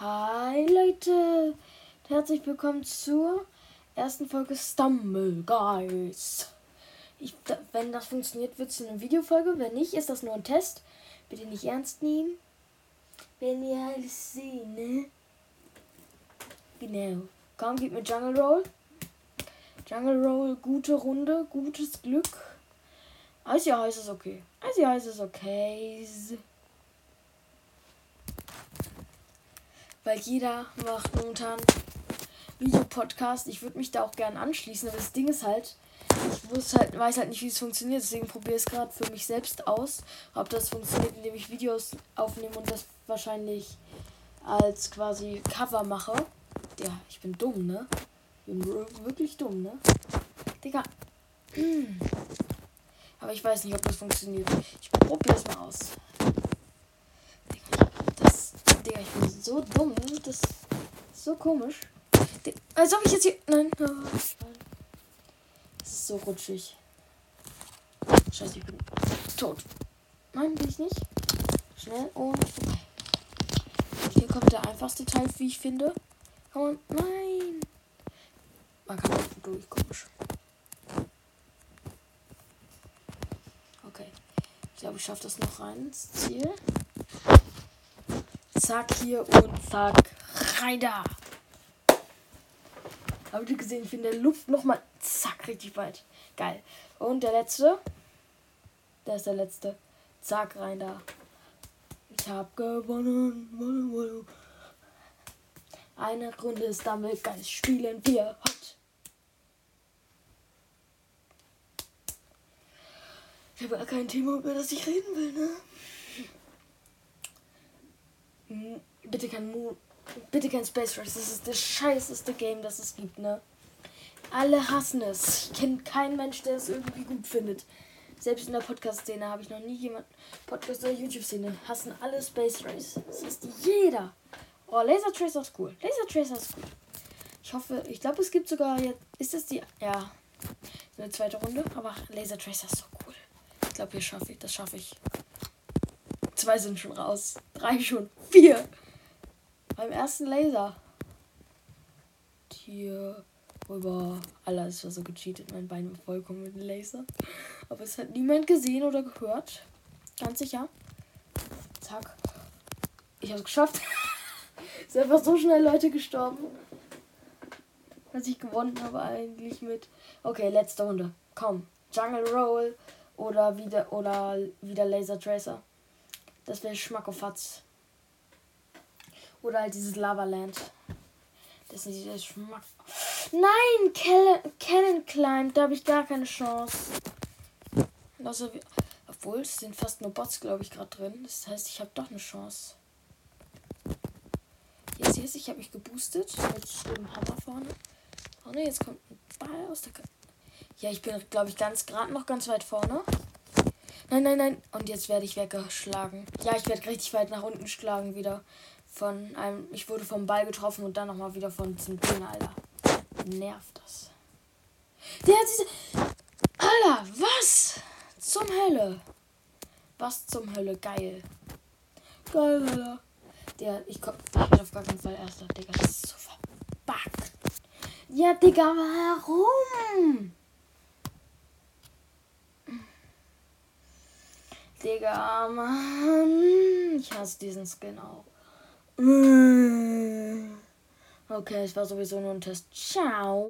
Hi Leute, herzlich willkommen zur ersten Folge Stumble Guys. Ich, wenn das funktioniert, wird es eine Videofolge. Wenn nicht, ist das nur ein Test. Bitte nicht ernst nehmen. Wenn ihr alles sehen, ne? Genau. Komm, gib mir Jungle Roll. Jungle Roll, gute Runde, gutes Glück. Icy Heiß ist okay. Icy Heiß ist okay. Weil jeder macht momentan Videopodcast. Ich würde mich da auch gerne anschließen, aber das Ding ist halt, ich wusste halt, weiß halt nicht, wie es funktioniert. Deswegen probiere ich es gerade für mich selbst aus. Ob das funktioniert, indem ich Videos aufnehme und das wahrscheinlich als quasi Cover mache. Ja, ich bin dumm, ne? Ich bin wirklich dumm, ne? Digga. Aber ich weiß nicht, ob das funktioniert. Ich probiere es mal aus. Digga, das, Digga, ich bin so dumm. Das ist so komisch. Als ob ich jetzt hier. Nein. Es ist so rutschig. Scheiße, ich bin tot. Nein, bin ich nicht. Schnell und vorbei. Hier kommt der einfachste Teil, wie ich finde. Komm, nein. Man kann auch durch, komisch. Okay. Ich glaube, ich schaffe das noch rein ins Ziel. Zack hier und zack. Rein da. Habt ihr gesehen, ich bin in der Luft nochmal. Zack, richtig weit. Geil. Und der letzte. Der ist der letzte. Zack, rein da. Ich hab gewonnen. Eine Runde ist damit ganz spielen wir hot. Ich habe gar kein Thema, über das ich reden will, ne? Bitte kein Mo Bitte kein Space Race. Das ist das scheißeste Game, das es gibt, ne? Alle hassen es. Ich kenne keinen Mensch, der es irgendwie gut findet. Selbst in der Podcast-Szene habe ich noch nie jemand. Podcast- oder YouTube-Szene hassen alle Space Race. Das ist jeder. Oh, Laser Tracer ist cool. Laser Tracer ist cool. Ich hoffe, ich glaube, es gibt sogar jetzt. Ist das die. Ja. Eine zweite Runde. Aber Laser Tracer ist so cool. Ich glaube, hier schaffe ich. Das schaffe ich. Zwei sind schon raus. Drei schon. Vier. Beim ersten Laser. Hier rüber. Alles war so gecheatet. Mein Bein war vollkommen mit dem Laser. Aber es hat niemand gesehen oder gehört. Ganz sicher. Zack. Ich habe es geschafft. es sind einfach so schnell Leute gestorben. Dass ich gewonnen habe eigentlich mit. Okay, letzte Runde. Komm. Jungle Roll oder wieder oder wieder Laser Tracer. Das wäre Schmackofatz. Oder halt dieses Lavaland. Das ist nicht der Schmack. Nein, Cannon Climb, da habe ich gar keine Chance. Also, obwohl, es sind fast nur Bots, glaube ich, gerade drin. Das heißt, ich habe doch eine Chance. Jetzt, jetzt, ich habe mich geboostet mit dem Hammer vorne. Oh ne, jetzt kommt ein Ball aus der. K ja, ich bin, glaube ich, ganz gerade noch ganz weit vorne. Nein, nein, nein. Und jetzt werde ich weggeschlagen. Ja, ich werde richtig weit nach unten geschlagen wieder von einem. Ich wurde vom Ball getroffen und dann nochmal wieder von diesem Ding, Alter. Nervt das. Der hat diese. Alter, was? Zum Hölle. Was zum Hölle? Geil. Geil, Alter. Der, ich komm. Ich werde auf gar keinen Fall erster, Digga. Das ist so verbuggt. Ja, Digga, warum? Digga, Mann. Ich hasse diesen Skin auch. Okay, es war sowieso nur ein Test. Ciao.